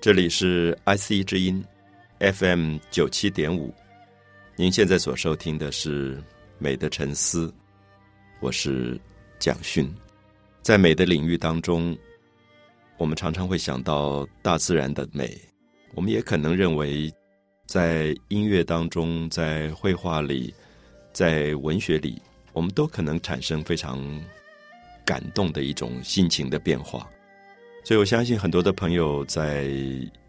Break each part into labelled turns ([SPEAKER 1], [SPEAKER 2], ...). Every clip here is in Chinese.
[SPEAKER 1] 这里是 IC 之音 FM 九七点五，您现在所收听的是《美的沉思》，我是蒋勋。在美的领域当中，我们常常会想到大自然的美，我们也可能认为，在音乐当中，在绘画里，在文学里，我们都可能产生非常感动的一种心情的变化。所以，我相信很多的朋友在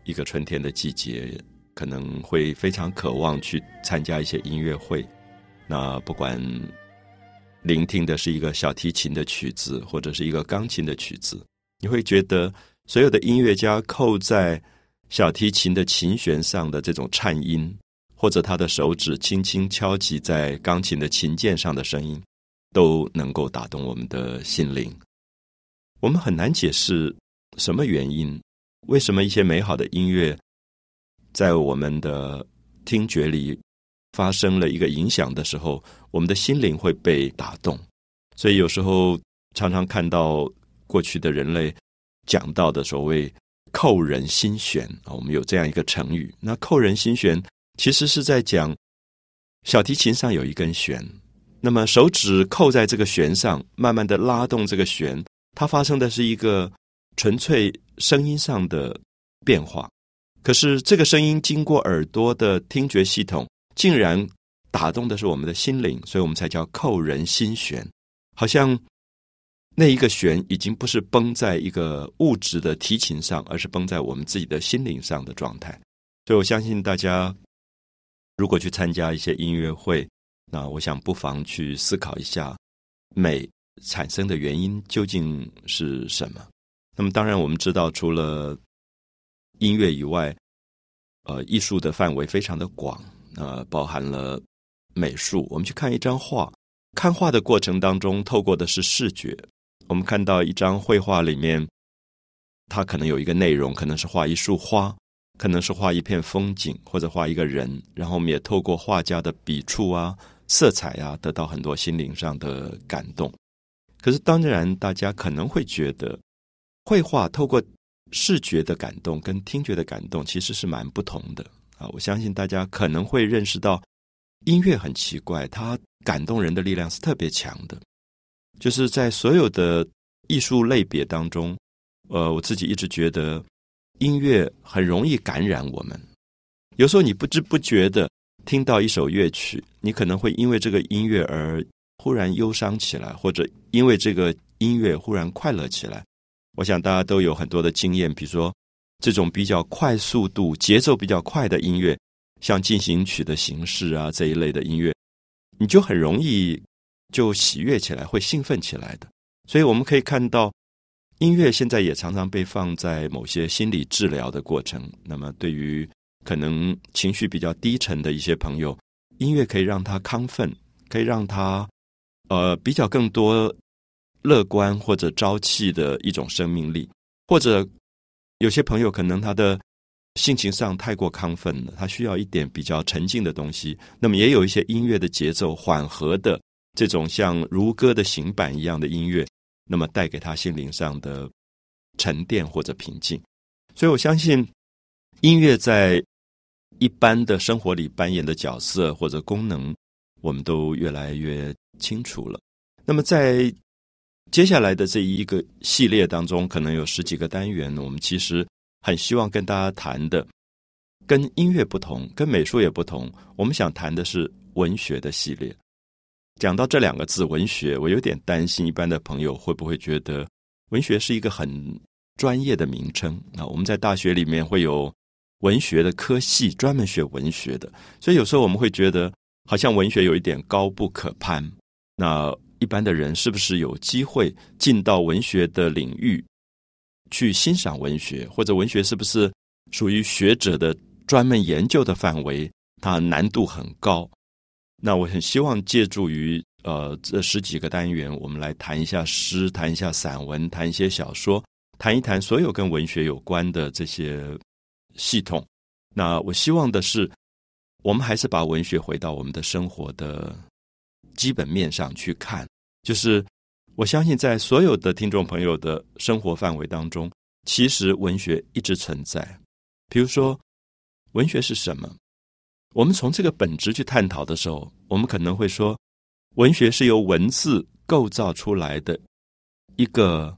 [SPEAKER 1] 一个春天的季节，可能会非常渴望去参加一些音乐会。那不管聆听的是一个小提琴的曲子，或者是一个钢琴的曲子，你会觉得所有的音乐家扣在小提琴的琴弦上的这种颤音，或者他的手指轻轻敲击在钢琴的琴键上的声音，都能够打动我们的心灵。我们很难解释。什么原因？为什么一些美好的音乐在我们的听觉里发生了一个影响的时候，我们的心灵会被打动？所以有时候常常看到过去的人类讲到的所谓“扣人心弦”啊，我们有这样一个成语。那“扣人心弦”其实是在讲小提琴上有一根弦，那么手指扣在这个弦上，慢慢的拉动这个弦，它发生的是一个。纯粹声音上的变化，可是这个声音经过耳朵的听觉系统，竟然打动的是我们的心灵，所以我们才叫扣人心弦。好像那一个弦已经不是绷在一个物质的提琴上，而是绷在我们自己的心灵上的状态。所以我相信大家如果去参加一些音乐会，那我想不妨去思考一下美产生的原因究竟是什么。那么，当然，我们知道，除了音乐以外，呃，艺术的范围非常的广，呃，包含了美术。我们去看一张画，看画的过程当中，透过的是视觉。我们看到一张绘画里面，它可能有一个内容，可能是画一束花，可能是画一片风景，或者画一个人。然后，我们也透过画家的笔触啊、色彩啊，得到很多心灵上的感动。可是，当然，大家可能会觉得。绘画透过视觉的感动跟听觉的感动其实是蛮不同的啊！我相信大家可能会认识到，音乐很奇怪，它感动人的力量是特别强的。就是在所有的艺术类别当中，呃，我自己一直觉得音乐很容易感染我们。有时候你不知不觉的听到一首乐曲，你可能会因为这个音乐而忽然忧伤起来，或者因为这个音乐忽然快乐起来。我想大家都有很多的经验，比如说这种比较快速度、节奏比较快的音乐，像进行曲的形式啊这一类的音乐，你就很容易就喜悦起来，会兴奋起来的。所以我们可以看到，音乐现在也常常被放在某些心理治疗的过程。那么，对于可能情绪比较低沉的一些朋友，音乐可以让他亢奋，可以让他呃比较更多。乐观或者朝气的一种生命力，或者有些朋友可能他的性情上太过亢奋了，他需要一点比较沉静的东西。那么也有一些音乐的节奏缓和的这种像如歌的行板一样的音乐，那么带给他心灵上的沉淀或者平静。所以我相信音乐在一般的生活里扮演的角色或者功能，我们都越来越清楚了。那么在接下来的这一个系列当中，可能有十几个单元。我们其实很希望跟大家谈的，跟音乐不同，跟美术也不同。我们想谈的是文学的系列。讲到这两个字“文学”，我有点担心，一般的朋友会不会觉得文学是一个很专业的名称啊？我们在大学里面会有文学的科系，专门学文学的，所以有时候我们会觉得，好像文学有一点高不可攀。那一般的人是不是有机会进到文学的领域去欣赏文学，或者文学是不是属于学者的专门研究的范围？它难度很高。那我很希望借助于呃这十几个单元，我们来谈一下诗，谈一下散文，谈一些小说，谈一谈所有跟文学有关的这些系统。那我希望的是，我们还是把文学回到我们的生活的。基本面上去看，就是我相信在所有的听众朋友的生活范围当中，其实文学一直存在。比如说，文学是什么？我们从这个本质去探讨的时候，我们可能会说，文学是由文字构造出来的一个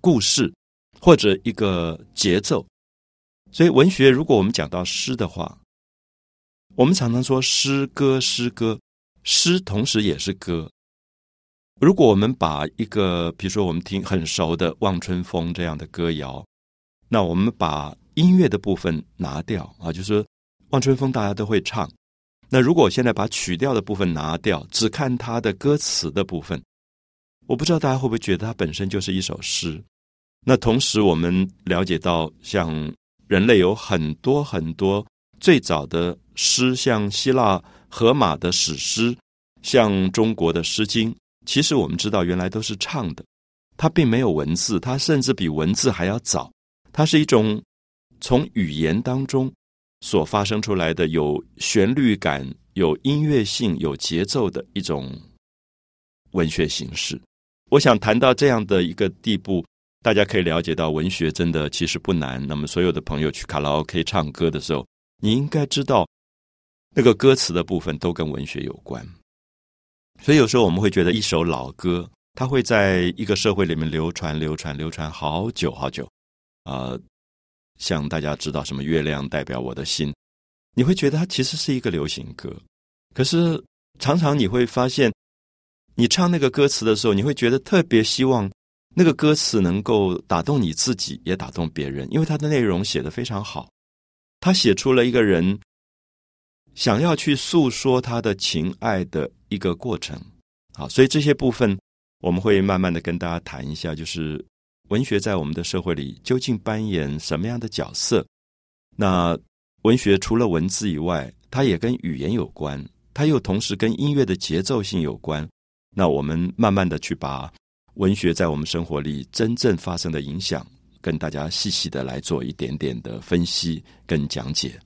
[SPEAKER 1] 故事或者一个节奏。所以，文学如果我们讲到诗的话，我们常常说诗歌，诗歌，诗同时也是歌。如果我们把一个，比如说我们听很熟的《望春风》这样的歌谣，那我们把音乐的部分拿掉啊，就是《望春风》大家都会唱。那如果我现在把曲调的部分拿掉，只看它的歌词的部分，我不知道大家会不会觉得它本身就是一首诗。那同时，我们了解到，像人类有很多很多最早的诗，像希腊荷马的史诗，像中国的《诗经》，其实我们知道，原来都是唱的，它并没有文字，它甚至比文字还要早。它是一种从语言当中所发生出来的有旋律感、有音乐性、有节奏的一种文学形式。我想谈到这样的一个地步，大家可以了解到，文学真的其实不难。那么，所有的朋友去卡拉 OK 唱歌的时候，你应该知道那个歌词的部分都跟文学有关。所以，有时候我们会觉得一首老歌，它会在一个社会里面流传、流传、流传好久好久。啊，像大家知道什么月亮代表我的心，你会觉得它其实是一个流行歌。可是常常你会发现，你唱那个歌词的时候，你会觉得特别希望那个歌词能够打动你自己，也打动别人，因为它的内容写得非常好。他写出了一个人想要去诉说他的情爱的一个过程。好，所以这些部分我们会慢慢的跟大家谈一下，就是。文学在我们的社会里究竟扮演什么样的角色？那文学除了文字以外，它也跟语言有关，它又同时跟音乐的节奏性有关。那我们慢慢的去把文学在我们生活里真正发生的影响，跟大家细细的来做一点点的分析跟讲解。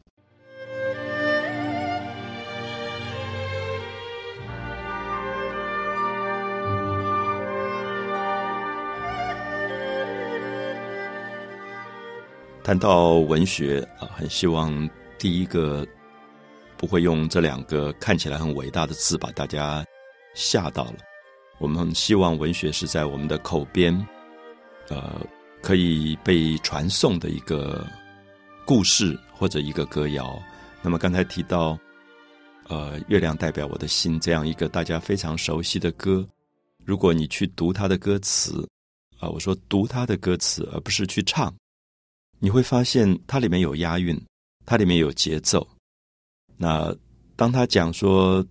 [SPEAKER 1] 谈到文学啊，很希望第一个不会用这两个看起来很伟大的字把大家吓到了。我们希望文学是在我们的口边，呃，可以被传颂的一个故事或者一个歌谣。那么刚才提到，呃，月亮代表我的心这样一个大家非常熟悉的歌，如果你去读它的歌词啊，我说读它的歌词，而不是去唱。你会发现它里面有押韵，它里面有节奏。那当他讲说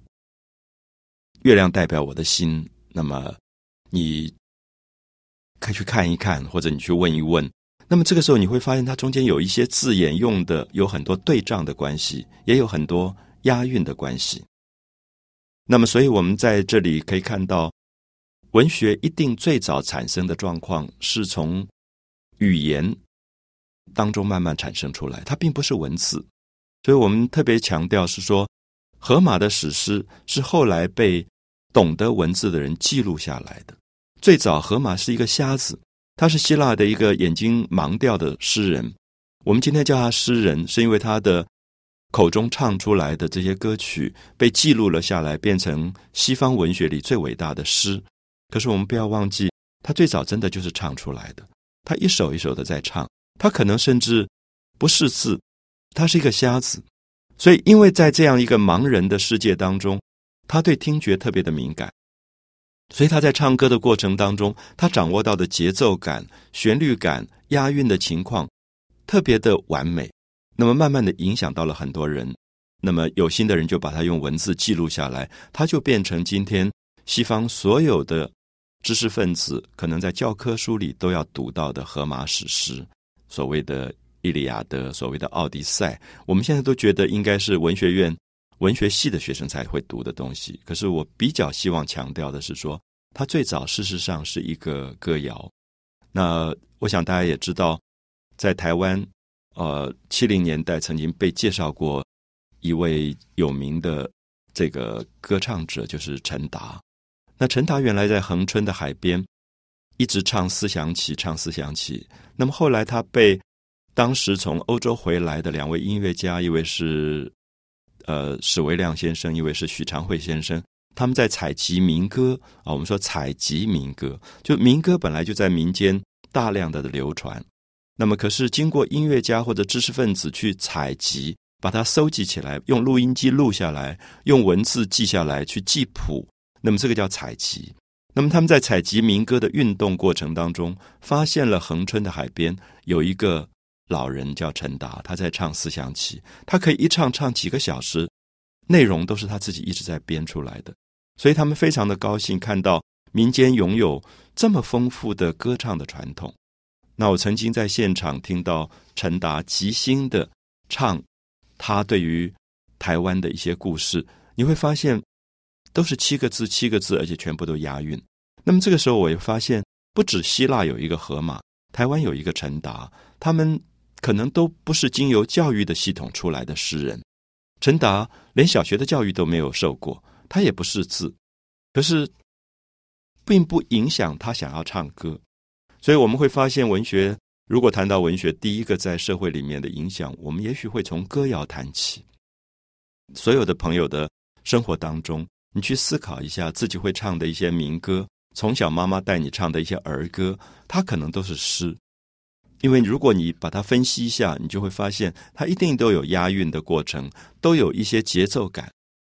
[SPEAKER 1] 月亮代表我的心，那么你可以去看一看，或者你去问一问。那么这个时候你会发现，它中间有一些字眼用的有很多对仗的关系，也有很多押韵的关系。那么，所以我们在这里可以看到，文学一定最早产生的状况是从语言。当中慢慢产生出来，它并不是文字，所以我们特别强调是说，荷马的史诗是后来被懂得文字的人记录下来的。最早，荷马是一个瞎子，他是希腊的一个眼睛盲掉的诗人。我们今天叫他诗人，是因为他的口中唱出来的这些歌曲被记录了下来，变成西方文学里最伟大的诗。可是我们不要忘记，他最早真的就是唱出来的，他一首一首的在唱。他可能甚至不识字，他是一个瞎子，所以因为在这样一个盲人的世界当中，他对听觉特别的敏感，所以他在唱歌的过程当中，他掌握到的节奏感、旋律感、押韵的情况特别的完美。那么慢慢的影响到了很多人，那么有心的人就把它用文字记录下来，它就变成今天西方所有的知识分子可能在教科书里都要读到的荷马史诗。所谓的《伊利亚德》，所谓的《奥迪赛》，我们现在都觉得应该是文学院文学系的学生才会读的东西。可是我比较希望强调的是说，它最早事实上是一个歌谣。那我想大家也知道，在台湾，呃，七零年代曾经被介绍过一位有名的这个歌唱者，就是陈达。那陈达原来在恒春的海边。一直唱《思想起》，唱《思想起》。那么后来他被当时从欧洲回来的两位音乐家，一位是呃史维亮先生，一位是许长惠先生。他们在采集民歌啊，我们说采集民歌，就民歌本来就在民间大量的流传。那么，可是经过音乐家或者知识分子去采集，把它收集起来，用录音机录下来，用文字记下来，去记谱。那么，这个叫采集。那么，他们在采集民歌的运动过程当中，发现了恒春的海边有一个老人叫陈达，他在唱四响旗，他可以一唱唱几个小时，内容都是他自己一直在编出来的。所以他们非常的高兴，看到民间拥有这么丰富的歌唱的传统。那我曾经在现场听到陈达即兴的唱他对于台湾的一些故事，你会发现都是七个字，七个字，而且全部都押韵。那么这个时候，我也发现不止希腊有一个河马，台湾有一个陈达，他们可能都不是经由教育的系统出来的诗人。陈达连小学的教育都没有受过。他也不识字，可是并不影响他想要唱歌。所以我们会发现，文学如果谈到文学，第一个在社会里面的影响，我们也许会从歌谣谈起。所有的朋友的生活当中，你去思考一下自己会唱的一些民歌，从小妈妈带你唱的一些儿歌，它可能都是诗。因为如果你把它分析一下，你就会发现，它一定都有押韵的过程，都有一些节奏感。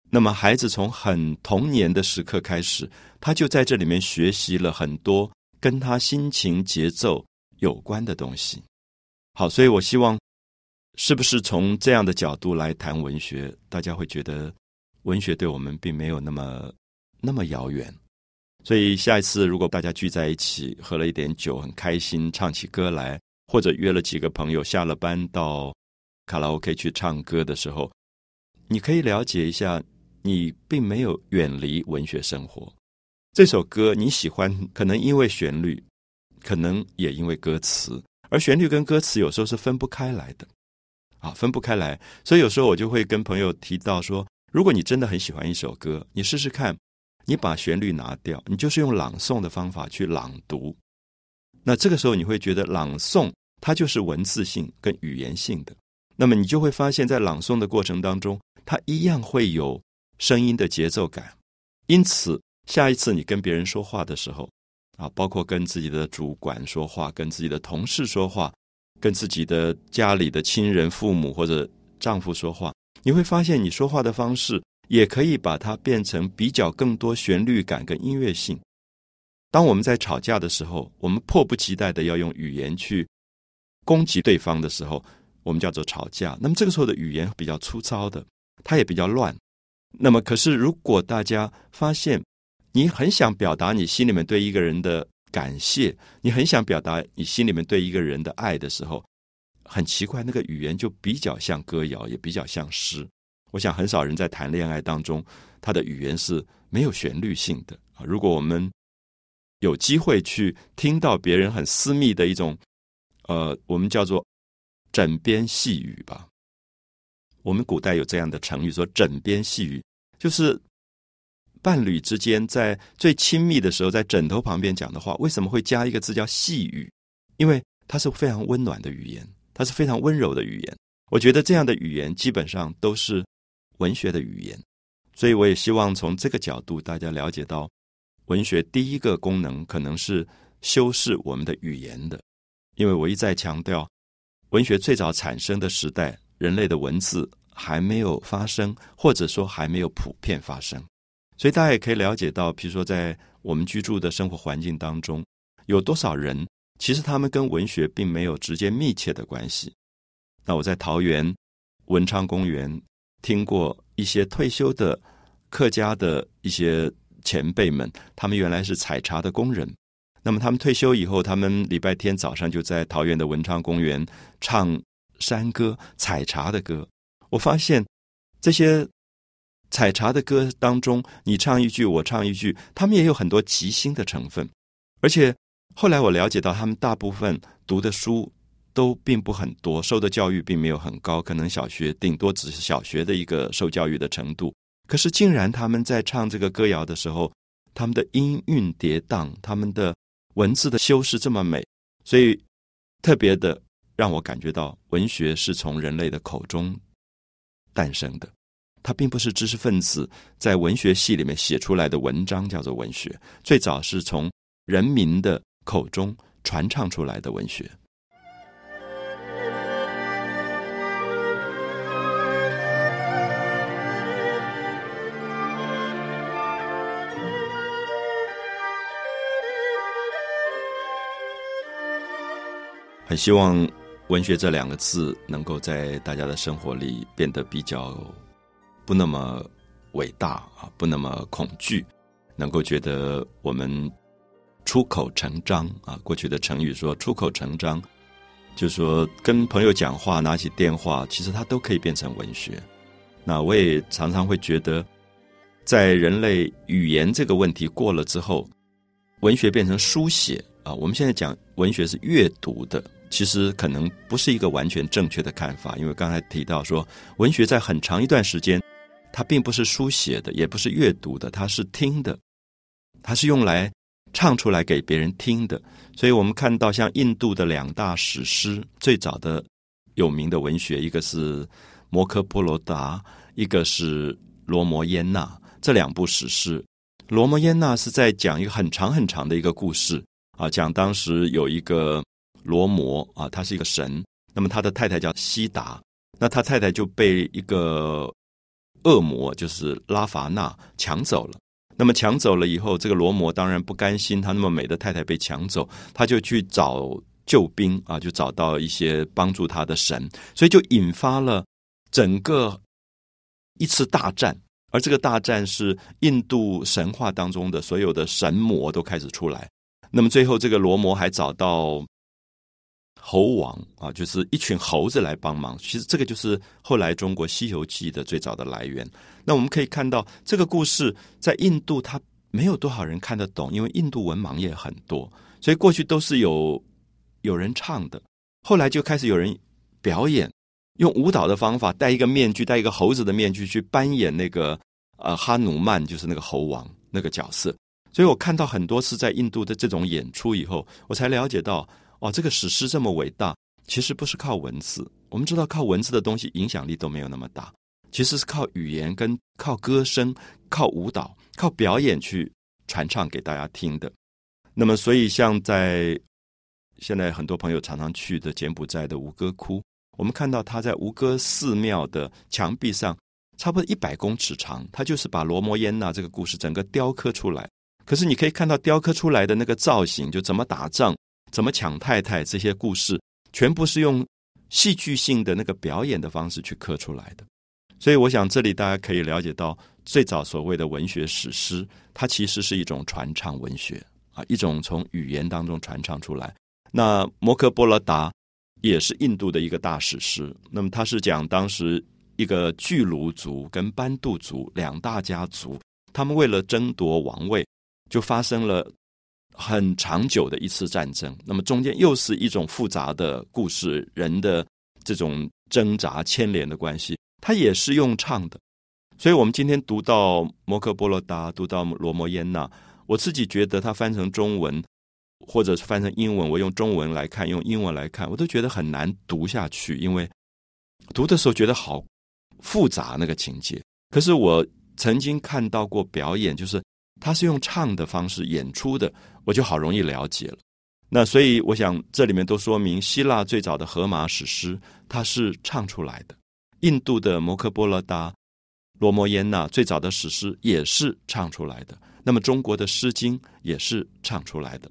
[SPEAKER 1] 那么，孩子从很童年的时刻开始，他就在这里面学习了很多跟他心情节奏有关的东西。好，所以我希望，是不是从这样的角度来谈文学，大家会觉得文学对我们并没有那么那么遥远。所以下一次如果大家聚在一起，喝了一点酒，很开心，唱起歌来，或者约了几个朋友下了班到卡拉 OK 去唱歌的时候，你可以了解一下。你并没有远离文学生活。这首歌你喜欢，可能因为旋律，可能也因为歌词。而旋律跟歌词有时候是分不开来的，啊，分不开来。所以有时候我就会跟朋友提到说，如果你真的很喜欢一首歌，你试试看，你把旋律拿掉，你就是用朗诵的方法去朗读。那这个时候你会觉得朗诵它就是文字性跟语言性的。那么你就会发现，在朗诵的过程当中，它一样会有。声音的节奏感，因此下一次你跟别人说话的时候，啊，包括跟自己的主管说话、跟自己的同事说话、跟自己的家里的亲人、父母或者丈夫说话，你会发现你说话的方式也可以把它变成比较更多旋律感跟音乐性。当我们在吵架的时候，我们迫不及待的要用语言去攻击对方的时候，我们叫做吵架。那么这个时候的语言比较粗糙的，它也比较乱。那么，可是如果大家发现你很想表达你心里面对一个人的感谢，你很想表达你心里面对一个人的爱的时候，很奇怪，那个语言就比较像歌谣，也比较像诗。我想，很少人在谈恋爱当中，他的语言是没有旋律性的啊。如果我们有机会去听到别人很私密的一种，呃，我们叫做枕边细语吧。我们古代有这样的成语，说“枕边细语”，就是伴侣之间在最亲密的时候，在枕头旁边讲的话。为什么会加一个字叫“细语”？因为它是非常温暖的语言，它是非常温柔的语言。我觉得这样的语言基本上都是文学的语言，所以我也希望从这个角度，大家了解到文学第一个功能可能是修饰我们的语言的。因为我一再强调，文学最早产生的时代。人类的文字还没有发生，或者说还没有普遍发生，所以大家也可以了解到，比如说在我们居住的生活环境当中，有多少人其实他们跟文学并没有直接密切的关系。那我在桃园文昌公园听过一些退休的客家的一些前辈们，他们原来是采茶的工人，那么他们退休以后，他们礼拜天早上就在桃园的文昌公园唱。山歌、采茶的歌，我发现这些采茶的歌当中，你唱一句，我唱一句，他们也有很多即兴的成分。而且后来我了解到，他们大部分读的书都并不很多，受的教育并没有很高，可能小学顶多只是小学的一个受教育的程度。可是竟然他们在唱这个歌谣的时候，他们的音韵跌宕，他们的文字的修饰这么美，所以特别的。让我感觉到文学是从人类的口中诞生的。它并不是知识分子在文学系里面写出来的文章叫做文学，最早是从人民的口中传唱出来的文学。很希望“文学”这两个字能够在大家的生活里变得比较不那么伟大啊，不那么恐惧，能够觉得我们出口成章啊。过去的成语说“出口成章”，就说跟朋友讲话，拿起电话，其实它都可以变成文学。那我也常常会觉得，在人类语言这个问题过了之后，文学变成书写啊。我们现在讲文学是阅读的。其实可能不是一个完全正确的看法，因为刚才提到说，文学在很长一段时间，它并不是书写的，也不是阅读的，它是听的，它是用来唱出来给别人听的。所以我们看到，像印度的两大史诗，最早的有名的文学，一个是《摩诃婆罗达》，一个是《罗摩耶那》。这两部史诗，《罗摩耶那》是在讲一个很长很长的一个故事啊，讲当时有一个。罗摩啊，他是一个神。那么他的太太叫悉达，那他太太就被一个恶魔，就是拉法纳抢走了。那么抢走了以后，这个罗摩当然不甘心他那么美的太太被抢走，他就去找救兵啊，就找到一些帮助他的神，所以就引发了整个一次大战。而这个大战是印度神话当中的所有的神魔都开始出来。那么最后，这个罗摩还找到。猴王啊，就是一群猴子来帮忙。其实这个就是后来中国《西游记》的最早的来源。那我们可以看到，这个故事在印度，它没有多少人看得懂，因为印度文盲也很多，所以过去都是有有人唱的。后来就开始有人表演，用舞蹈的方法，戴一个面具，戴一个猴子的面具去扮演那个呃哈努曼，就是那个猴王那个角色。所以我看到很多次在印度的这种演出以后，我才了解到。哦，这个史诗这么伟大，其实不是靠文字。我们知道，靠文字的东西影响力都没有那么大，其实是靠语言、跟靠歌声、靠舞蹈、靠表演去传唱给大家听的。那么，所以像在现在很多朋友常常去的柬埔寨的吴哥窟，我们看到他在吴哥寺庙的墙壁上，差不多一百公尺长，他就是把罗摩耶那这个故事整个雕刻出来。可是你可以看到雕刻出来的那个造型，就怎么打仗。怎么抢太太？这些故事全部是用戏剧性的那个表演的方式去刻出来的。所以，我想这里大家可以了解到，最早所谓的文学史诗，它其实是一种传唱文学啊，一种从语言当中传唱出来。那《摩诃波罗达》也是印度的一个大史诗。那么，它是讲当时一个巨卢族跟班杜族两大家族，他们为了争夺王位，就发生了。很长久的一次战争，那么中间又是一种复杂的故事，人的这种挣扎牵连的关系，它也是用唱的。所以，我们今天读到《摩诃波罗达》，读到《罗摩耶那》，我自己觉得它翻成中文，或者是翻成英文，我用中文来看，用英文来看，我都觉得很难读下去，因为读的时候觉得好复杂那个情节。可是我曾经看到过表演，就是他是用唱的方式演出的。我就好容易了解了，那所以我想这里面都说明，希腊最早的荷马史诗它是唱出来的，印度的摩诃波罗达、罗摩耶那最早的史诗也是唱出来的，那么中国的诗经也是唱出来的，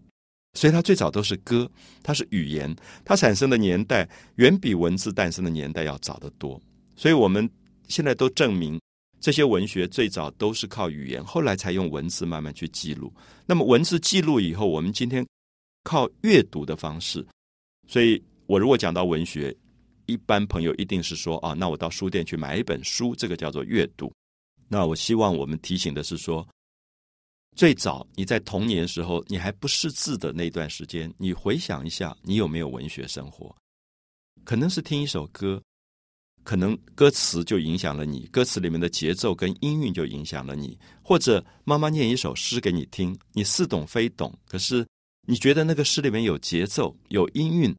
[SPEAKER 1] 所以它最早都是歌，它是语言，它产生的年代远比文字诞生的年代要早得多，所以我们现在都证明。这些文学最早都是靠语言，后来才用文字慢慢去记录。那么文字记录以后，我们今天靠阅读的方式。所以我如果讲到文学，一般朋友一定是说啊，那我到书店去买一本书，这个叫做阅读。那我希望我们提醒的是说，最早你在童年时候你还不识字的那段时间，你回想一下，你有没有文学生活？可能是听一首歌。可能歌词就影响了你，歌词里面的节奏跟音韵就影响了你，或者妈妈念一首诗给你听，你似懂非懂，可是你觉得那个诗里面有节奏、有音韵，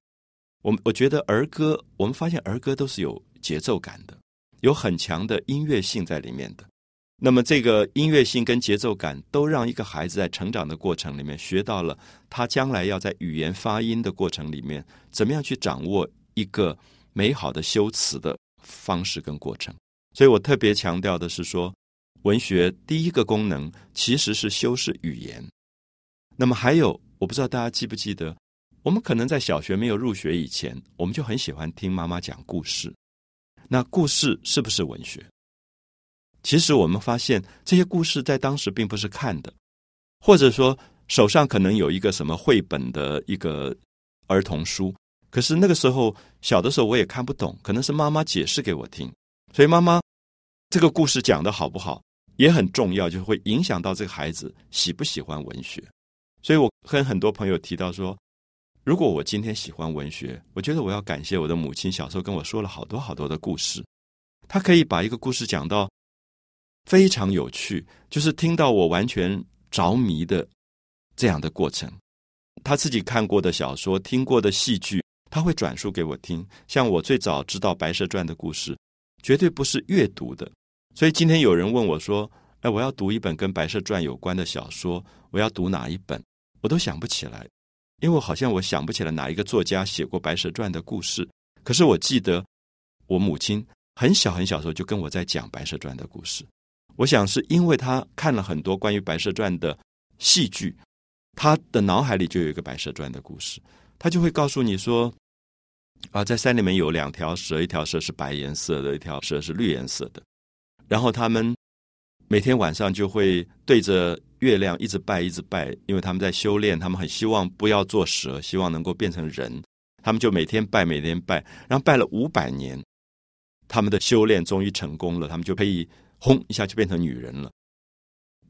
[SPEAKER 1] 我我觉得儿歌，我们发现儿歌都是有节奏感的，有很强的音乐性在里面的。那么，这个音乐性跟节奏感都让一个孩子在成长的过程里面学到了，他将来要在语言发音的过程里面，怎么样去掌握一个美好的修辞的方式跟过程。所以我特别强调的是说，文学第一个功能其实是修饰语言。那么还有，我不知道大家记不记得，我们可能在小学没有入学以前，我们就很喜欢听妈妈讲故事。那故事是不是文学？其实我们发现，这些故事在当时并不是看的，或者说手上可能有一个什么绘本的一个儿童书，可是那个时候小的时候我也看不懂，可能是妈妈解释给我听。所以妈妈这个故事讲的好不好也很重要，就会影响到这个孩子喜不喜欢文学。所以我跟很多朋友提到说，如果我今天喜欢文学，我觉得我要感谢我的母亲，小时候跟我说了好多好多的故事，她可以把一个故事讲到。非常有趣，就是听到我完全着迷的这样的过程。他自己看过的小说、听过的戏剧，他会转述给我听。像我最早知道《白蛇传》的故事，绝对不是阅读的。所以今天有人问我说：“哎，我要读一本跟《白蛇传》有关的小说，我要读哪一本？”我都想不起来，因为我好像我想不起来哪一个作家写过《白蛇传》的故事。可是我记得我母亲很小很小时候就跟我在讲《白蛇传》的故事。我想是因为他看了很多关于《白蛇传》的戏剧，他的脑海里就有一个《白蛇传》的故事，他就会告诉你说：啊，在山里面有两条蛇，一条蛇是白颜色的，一条蛇是绿颜色的。然后他们每天晚上就会对着月亮一直拜，一直拜，因为他们在修炼，他们很希望不要做蛇，希望能够变成人。他们就每天拜，每天拜，然后拜了五百年，他们的修炼终于成功了，他们就可以。轰一下就变成女人了，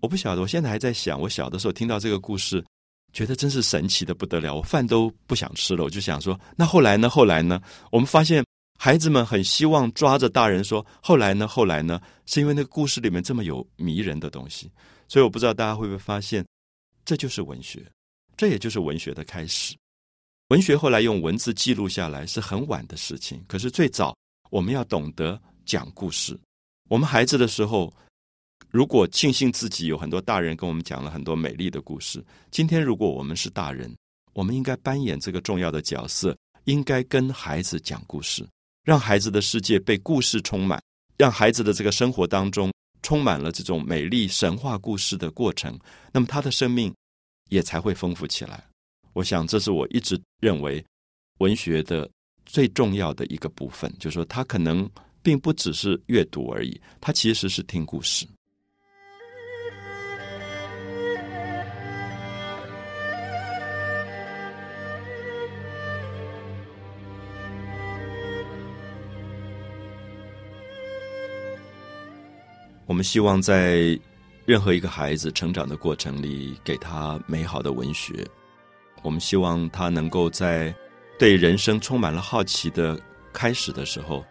[SPEAKER 1] 我不晓得。我现在还在想，我小的时候听到这个故事，觉得真是神奇的不得了。我饭都不想吃了，我就想说，那后来呢？后来呢？我们发现孩子们很希望抓着大人说，后来呢？后来呢？是因为那个故事里面这么有迷人的东西。所以我不知道大家会不会发现，这就是文学，这也就是文学的开始。文学后来用文字记录下来是很晚的事情，可是最早我们要懂得讲故事。我们孩子的时候，如果庆幸自己有很多大人跟我们讲了很多美丽的故事。今天如果我们是大人，我们应该扮演这个重要的角色，应该跟孩子讲故事，让孩子的世界被故事充满，让孩子的这个生活当中充满了这种美丽神话故事的过程，那么他的生命也才会丰富起来。我想，这是我一直认为文学的最重要的一个部分，就是说，他可能。并不只是阅读而已，它其实是听故事。我们希望在任何一个孩子成长的过程里，给他美好的文学。我们希望他能够在对人生充满了好奇的开始的时候。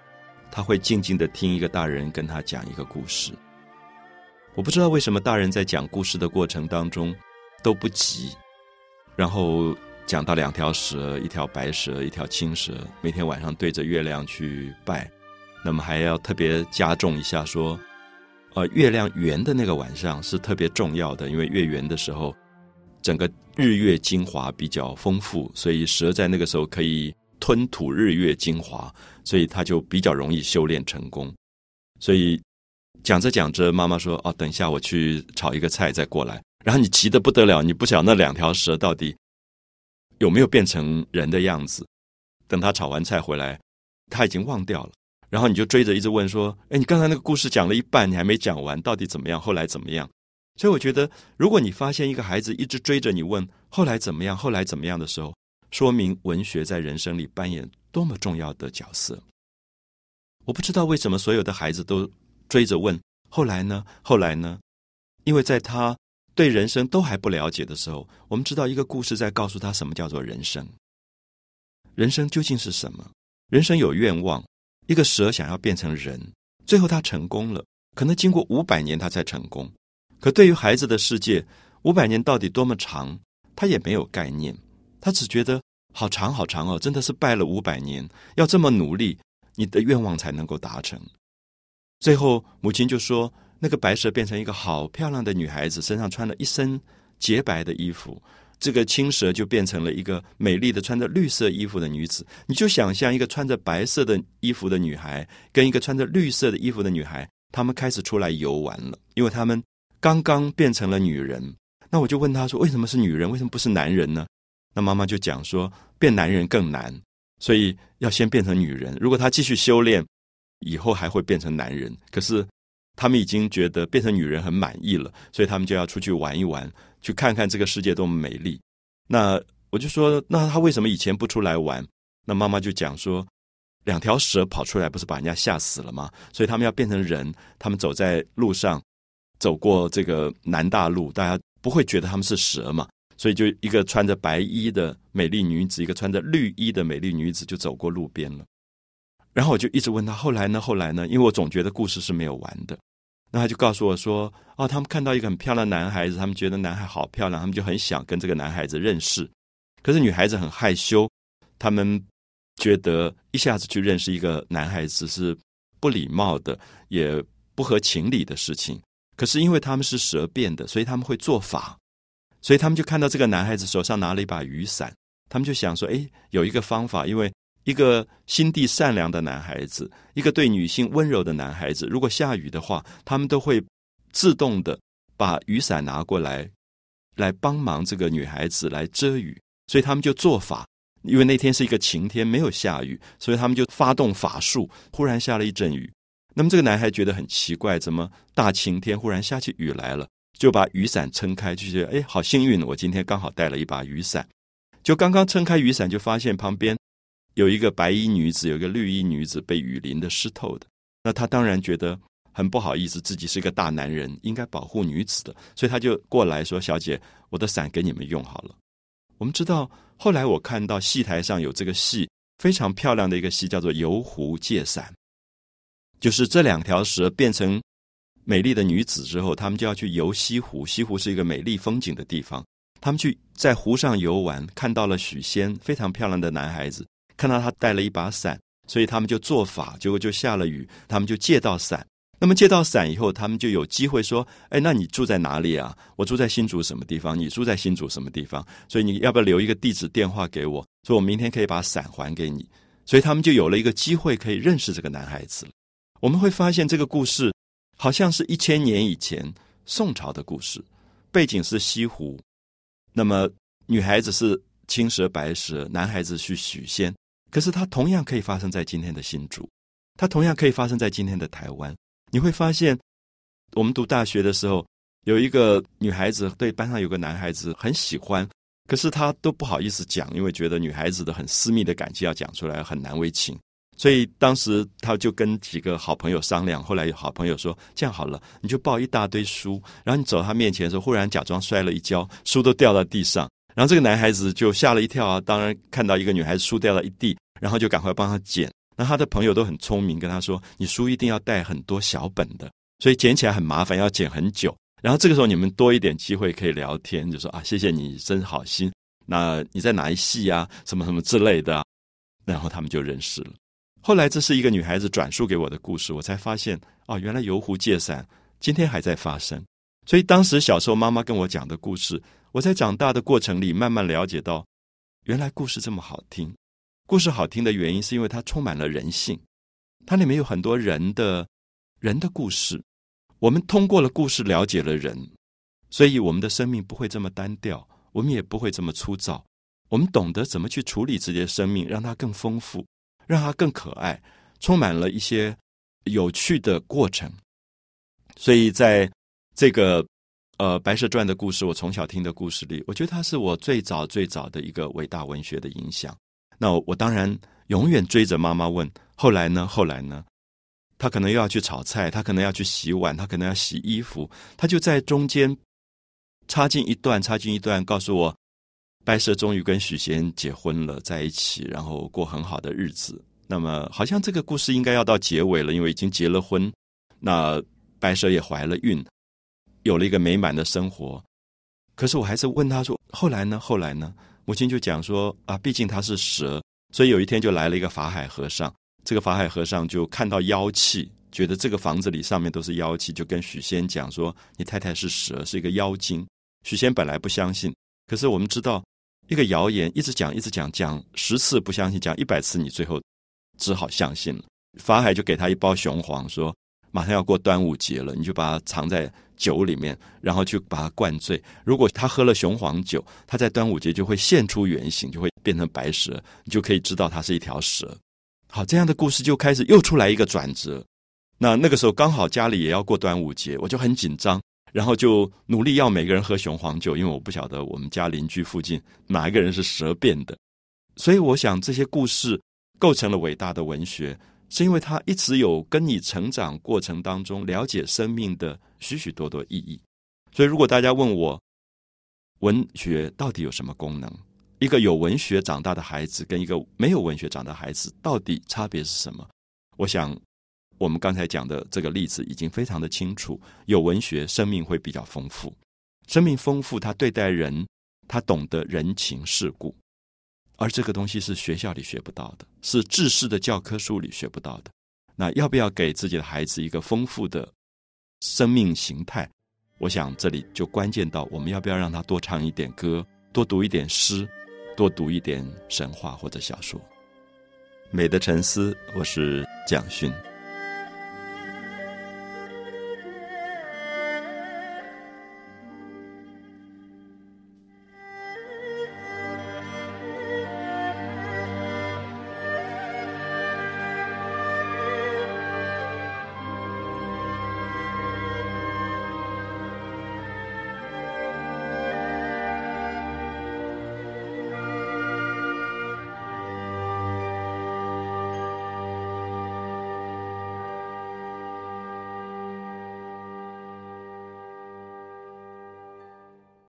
[SPEAKER 1] 他会静静的听一个大人跟他讲一个故事。我不知道为什么大人在讲故事的过程当中都不急，然后讲到两条蛇，一条白蛇，一条青蛇，每天晚上对着月亮去拜，那么还要特别加重一下说，呃，月亮圆的那个晚上是特别重要的，因为月圆的时候，整个日月精华比较丰富，所以蛇在那个时候可以。吞吐日月精华，所以它就比较容易修炼成功。所以讲着讲着，妈妈说：“哦，等一下我去炒一个菜再过来。”然后你急得不得了，你不晓得那两条蛇到底有没有变成人的样子。等他炒完菜回来，他已经忘掉了。然后你就追着一直问说：“哎，你刚才那个故事讲了一半，你还没讲完，到底怎么样？后来怎么样？”所以我觉得，如果你发现一个孩子一直追着你问后来怎么样，后来怎么样的时候，说明文学在人生里扮演多么重要的角色。我不知道为什么所有的孩子都追着问后来呢？后来呢？因为在他对人生都还不了解的时候，我们知道一个故事在告诉他什么叫做人生。人生究竟是什么？人生有愿望，一个蛇想要变成人，最后他成功了，可能经过五百年他才成功。可对于孩子的世界，五百年到底多么长，他也没有概念。他只觉得好长好长哦，真的是拜了五百年，要这么努力，你的愿望才能够达成。最后，母亲就说：“那个白蛇变成一个好漂亮的女孩子，身上穿了一身洁白的衣服；这个青蛇就变成了一个美丽的穿着绿色衣服的女子。你就想象一个穿着白色的衣服的女孩，跟一个穿着绿色的衣服的女孩，她们开始出来游玩了，因为她们刚刚变成了女人。那我就问她说：为什么是女人？为什么不是男人呢？那妈妈就讲说：变男人更难，所以要先变成女人。如果她继续修炼。”以后还会变成男人，可是他们已经觉得变成女人很满意了，所以他们就要出去玩一玩，去看看这个世界多么美丽。那我就说，那他为什么以前不出来玩？那妈妈就讲说，两条蛇跑出来，不是把人家吓死了吗？所以他们要变成人，他们走在路上，走过这个南大路，大家不会觉得他们是蛇嘛？所以就一个穿着白衣的美丽女子，一个穿着绿衣的美丽女子就走过路边了。然后我就一直问他，后来呢？后来呢？因为我总觉得故事是没有完的。那他就告诉我说：“哦，他们看到一个很漂亮的男孩子，他们觉得男孩好漂亮，他们就很想跟这个男孩子认识。可是女孩子很害羞，他们觉得一下子去认识一个男孩子是不礼貌的，也不合情理的事情。可是因为他们是蛇变的，所以他们会做法，所以他们就看到这个男孩子手上拿了一把雨伞，他们就想说：哎，有一个方法，因为。”一个心地善良的男孩子，一个对女性温柔的男孩子，如果下雨的话，他们都会自动的把雨伞拿过来，来帮忙这个女孩子来遮雨。所以他们就做法，因为那天是一个晴天，没有下雨，所以他们就发动法术，忽然下了一阵雨。那么这个男孩觉得很奇怪，怎么大晴天忽然下起雨来了？就把雨伞撑开，就觉得哎，好幸运，我今天刚好带了一把雨伞。就刚刚撑开雨伞，就发现旁边。有一个白衣女子，有一个绿衣女子被雨淋的湿透的，那他当然觉得很不好意思，自己是一个大男人，应该保护女子的，所以他就过来说：“小姐，我的伞给你们用好了。”我们知道，后来我看到戏台上有这个戏，非常漂亮的一个戏，叫做《游湖借伞》，就是这两条蛇变成美丽的女子之后，他们就要去游西湖。西湖是一个美丽风景的地方，他们去在湖上游玩，看到了许仙，非常漂亮的男孩子。看到他带了一把伞，所以他们就做法，结果就下了雨。他们就借到伞。那么借到伞以后，他们就有机会说：“哎，那你住在哪里啊？我住在新竹什么地方？你住在新竹什么地方？所以你要不要留一个地址电话给我？说我明天可以把伞还给你。”所以他们就有了一个机会可以认识这个男孩子。我们会发现这个故事好像是一千年以前宋朝的故事，背景是西湖。那么女孩子是青蛇白蛇，男孩子是许仙。可是它同样可以发生在今天的新竹，它同样可以发生在今天的台湾。你会发现，我们读大学的时候，有一个女孩子对班上有个男孩子很喜欢，可是他都不好意思讲，因为觉得女孩子的很私密的感情要讲出来很难为情。所以当时他就跟几个好朋友商量，后来有好朋友说：“这样好了，你就抱一大堆书，然后你走到他面前的时候，忽然假装摔了一跤，书都掉到地上。”然后这个男孩子就吓了一跳啊！当然看到一个女孩子输掉了一地，然后就赶快帮她捡。那他的朋友都很聪明，跟他说：“你书一定要带很多小本的，所以捡起来很麻烦，要捡很久。”然后这个时候你们多一点机会可以聊天，就说：“啊，谢谢你，真好心。那你在哪一系啊？什么什么之类的。”然后他们就认识了。后来这是一个女孩子转述给我的故事，我才发现哦，原来游湖借伞今天还在发生。所以当时小时候妈妈跟我讲的故事。我在长大的过程里，慢慢了解到，原来故事这么好听。故事好听的原因，是因为它充满了人性，它里面有很多人的人的故事。我们通过了故事了解了人，所以我们的生命不会这么单调，我们也不会这么粗糙。我们懂得怎么去处理这些生命，让它更丰富，让它更可爱，充满了一些有趣的过程。所以在这个。呃，《白蛇传》的故事，我从小听的故事里，我觉得它是我最早最早的一个伟大文学的影响。那我当然永远追着妈妈问，后来呢？后来呢？他可能又要去炒菜，他可能要去洗碗，他可能要洗衣服，他就在中间插进一段，插进一段，告诉我，白蛇终于跟许仙结婚了，在一起，然后过很好的日子。那么，好像这个故事应该要到结尾了，因为已经结了婚，那白蛇也怀了孕。有了一个美满的生活，可是我还是问他说：“后来呢？后来呢？”母亲就讲说啊，毕竟他是蛇，所以有一天就来了一个法海和尚。这个法海和尚就看到妖气，觉得这个房子里上面都是妖气，就跟许仙讲说：“你太太是蛇，是一个妖精。”许仙本来不相信，可是我们知道，一个谣言一直讲，一直讲，讲十次不相信，讲一百次，你最后只好相信了。法海就给他一包雄黄，说：“马上要过端午节了，你就把它藏在酒里面，然后去把它灌醉。如果他喝了雄黄酒，他在端午节就会现出原形，就会变成白蛇，你就可以知道它是一条蛇。”好，这样的故事就开始又出来一个转折。那那个时候刚好家里也要过端午节，我就很紧张，然后就努力要每个人喝雄黄酒，因为我不晓得我们家邻居附近哪一个人是蛇变的。所以我想这些故事构成了伟大的文学，是因为他一直有跟你成长过程当中了解生命的许许多多意义。所以如果大家问我，文学到底有什么功能？一个有文学长大的孩子跟一个没有文学长大的孩子，到底差别是什么？我想，我们刚才讲的这个例子已经非常的清楚。有文学，生命会比较丰富，生命丰富，他对待人，他懂得人情世故，而这个东西是学校里学不到的，是制式的教科书里学不到的。那要不要给自己的孩子一个丰富的生命形态？我想这里就关键到我们要不要让他多唱一点歌，多读一点诗。多读一点神话或者小说，《美的沉思》，我是蒋勋。